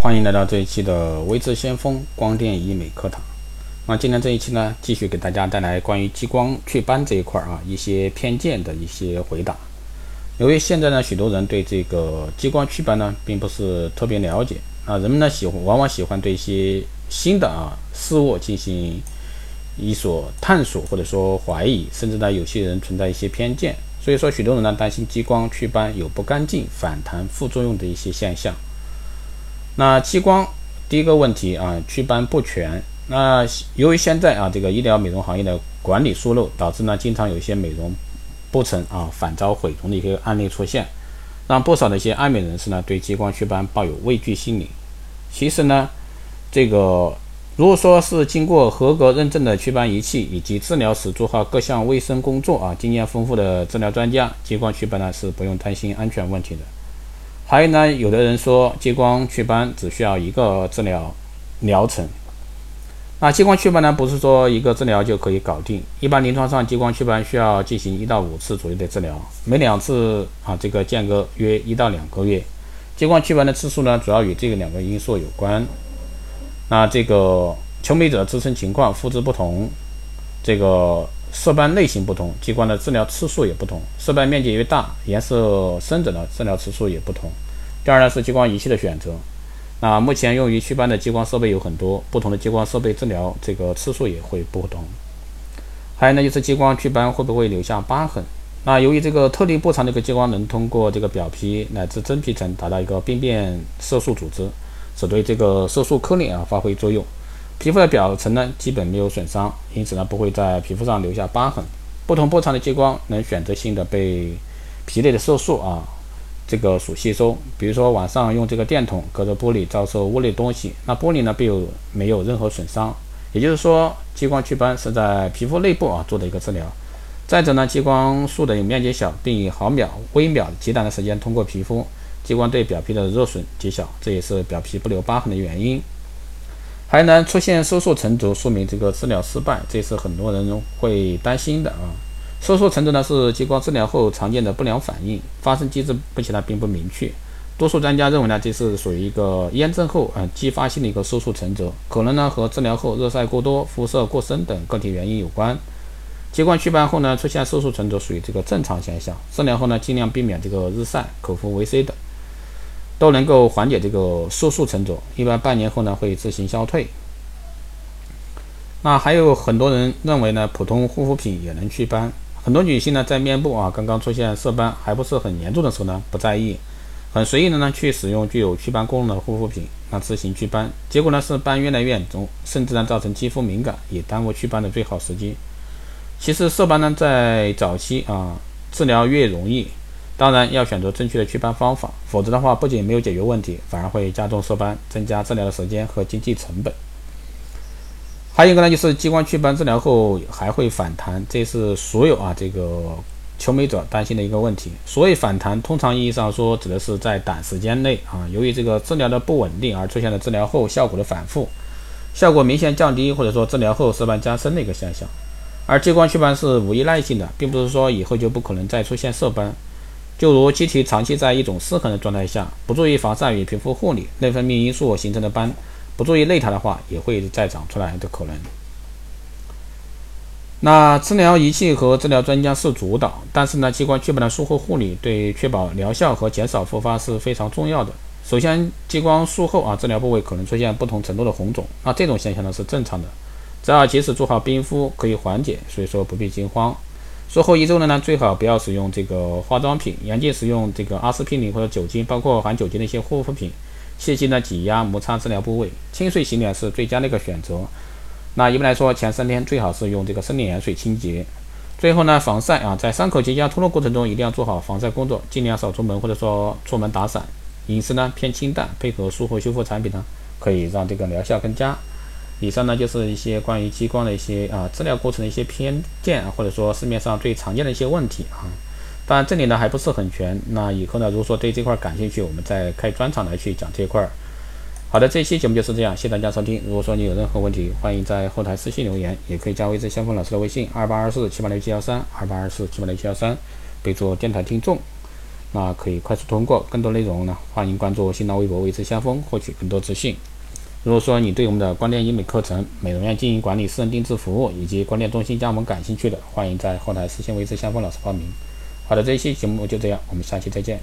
欢迎来到这一期的微智先锋光电医美课堂。那今天这一期呢，继续给大家带来关于激光祛斑这一块啊一些偏见的一些回答。由于现在呢，许多人对这个激光祛斑呢，并不是特别了解啊，人们呢喜欢往往喜欢对一些新的啊事物进行一所探索或者说怀疑，甚至呢有些人存在一些偏见。所以说，许多人呢担心激光祛斑有不干净、反弹、副作用的一些现象。那激光第一个问题啊，祛斑不全。那由于现在啊这个医疗美容行业的管理疏漏，导致呢经常有一些美容不成啊反遭毁容的一些案例出现，让不少的一些爱美人士呢对激光祛斑抱有畏惧心理。其实呢，这个。如果说是经过合格认证的祛斑仪器以及治疗时做好各项卫生工作啊，经验丰富的治疗专家，激光祛斑呢是不用担心安全问题的。还有呢，有的人说激光祛斑只需要一个治疗疗程，那激光祛斑呢不是说一个治疗就可以搞定，一般临床上激光祛斑需要进行一到五次左右的治疗，每两次啊这个间隔约一到两个月。激光祛斑的次数呢，主要与这个两个因素有关。那这个求美者自身情况、肤质不同，这个色斑类型不同，激光的治疗次数也不同。色斑面积越大、颜色深者呢，治疗次数也不同。第二呢是激光仪器的选择。那目前用于祛斑的激光设备有很多，不同的激光设备治疗这个次数也会不同。还有呢就是激光祛斑会不会留下疤痕？那由于这个特定波长的一个激光能通过这个表皮乃至真皮层达到一个病变色素组织。使对这个色素颗粒啊发挥作用，皮肤的表层呢基本没有损伤，因此呢不会在皮肤上留下疤痕。不同波长的激光能选择性的被皮内的色素啊这个所吸收。比如说晚上用这个电筒隔着玻璃照射屋内东西，那玻璃呢并没有任何损伤。也就是说，激光祛斑是在皮肤内部啊做的一个治疗。再者呢，激光束的面积小，并以毫秒、微秒极短的时间通过皮肤。激光对表皮的热损极小，这也是表皮不留疤痕的原因。还能，出现色素沉着，说明这个治疗失败，这是很多人会担心的啊。色素沉着呢是激光治疗后常见的不良反应，发生机制目前呢并不明确。多数专家认为呢，这是属于一个炎症后呃继发性的一个色素沉着，可能呢和治疗后热晒过多、肤色过深等个体原因有关。激光祛斑后呢出现色素沉着属于这个正常现象，治疗后呢尽量避免这个日晒、口服维 C 等。都能够缓解这个色素沉着，一般半年后呢会自行消退。那还有很多人认为呢，普通护肤品也能祛斑。很多女性呢在面部啊刚刚出现色斑还不是很严重的时候呢，不在意，很随意的呢去使用具有祛斑功能的护肤品，那自行祛斑，结果呢是斑越来越严重，甚至呢造成肌肤敏感，也耽误祛斑的最好时机。其实色斑呢在早期啊治疗越容易。当然要选择正确的祛斑方法，否则的话不仅没有解决问题，反而会加重色斑，增加治疗的时间和经济成本。还有一个呢，就是激光祛斑治疗后还会反弹，这是所有啊这个求美者担心的一个问题。所谓反弹，通常意义上说指的是在短时间内啊，由于这个治疗的不稳定而出现了治疗后效果的反复，效果明显降低，或者说治疗后色斑加深的一个现象。而激光祛斑是无依赖性的，并不是说以后就不可能再出现色斑。就如机体长期在一种失衡的状态下，不注意防晒与皮肤护理，内分泌因素形成的斑，不注意内它的话，也会再长出来的可能。那治疗仪器和治疗专家是主导，但是呢，激光祛斑的术后护理对确保疗效和减少复发是非常重要的。首先，激光术后啊，治疗部位可能出现不同程度的红肿，那这种现象呢是正常的，只要及时做好冰敷，可以缓解，所以说不必惊慌。术后一周内呢，最好不要使用这个化妆品，严禁使用这个阿司匹林或者酒精，包括含酒精的一些护肤品。切忌呢挤压、摩擦治疗部位，清水洗脸是最佳的一个选择。那一般来说，前三天最好是用这个生理盐水清洁。最后呢，防晒啊，在伤口结痂脱落过程中，一定要做好防晒工作，尽量少出门或者说出门打伞。饮食呢偏清淡，配合术后修复产品呢，可以让这个疗效更佳。以上呢就是一些关于激光的一些啊治疗过程的一些偏见，或者说市面上最常见的一些问题啊。当然这里呢还不是很全，那以后呢如果说对这块感兴趣，我们再开专场来去讲这块。好的，这期节目就是这样，谢谢大家收听。如果说你有任何问题，欢迎在后台私信留言，也可以加微之先锋老师的微信二八二四七八六七幺三二八二四七八六七幺三，备注电台听众。那可以快速通过。更多内容呢，欢迎关注新浪微博“微智先锋”获取更多资讯。如果说你对我们的光电医美课程、美容院经营管理、私人定制服务以及光电中心加盟感兴趣的，欢迎在后台私信微之相锋老师报名。好的，这一期节目就这样，我们下期再见。